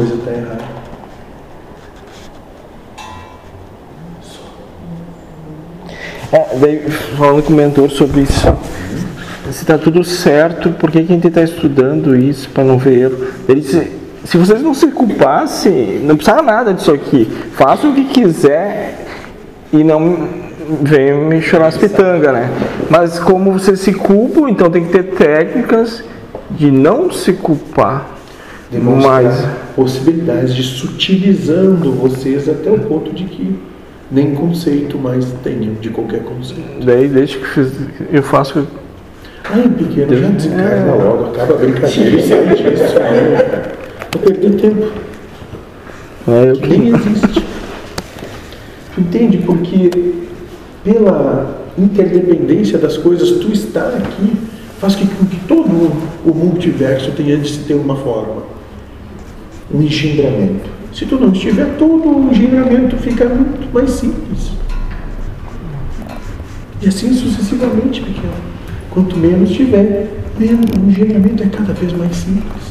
coisa está errada. É, daí, falando com o mentor sobre isso, se está tudo certo, por que, a gente está estudando isso para não ver erro? Ele disse, se vocês não se culpassem, não precisava nada disso aqui. Faça o que quiser e não venham me chorar as pitangas, né? Mas como vocês se culpam, então tem que ter técnicas de não se culpar. Demonstrar Mas possibilidades de sutilizando vocês até o ponto de que nem conceito mais tenham de qualquer conceito. daí desde que fiz- eu faço Ai, pequeno, já desencarna logo, acaba a brincadeira e sai disso. Vou perder tempo. é, eu nem existe. Entende? Porque pela interdependência das coisas, tu estar aqui faz com que todo o multiverso tenha de se ter uma forma, um engendramento. Se tu não estiver, todo o engendramento fica muito mais simples. E assim sucessivamente, pequeno. Quanto menos tiver, o engendramento é cada vez mais simples.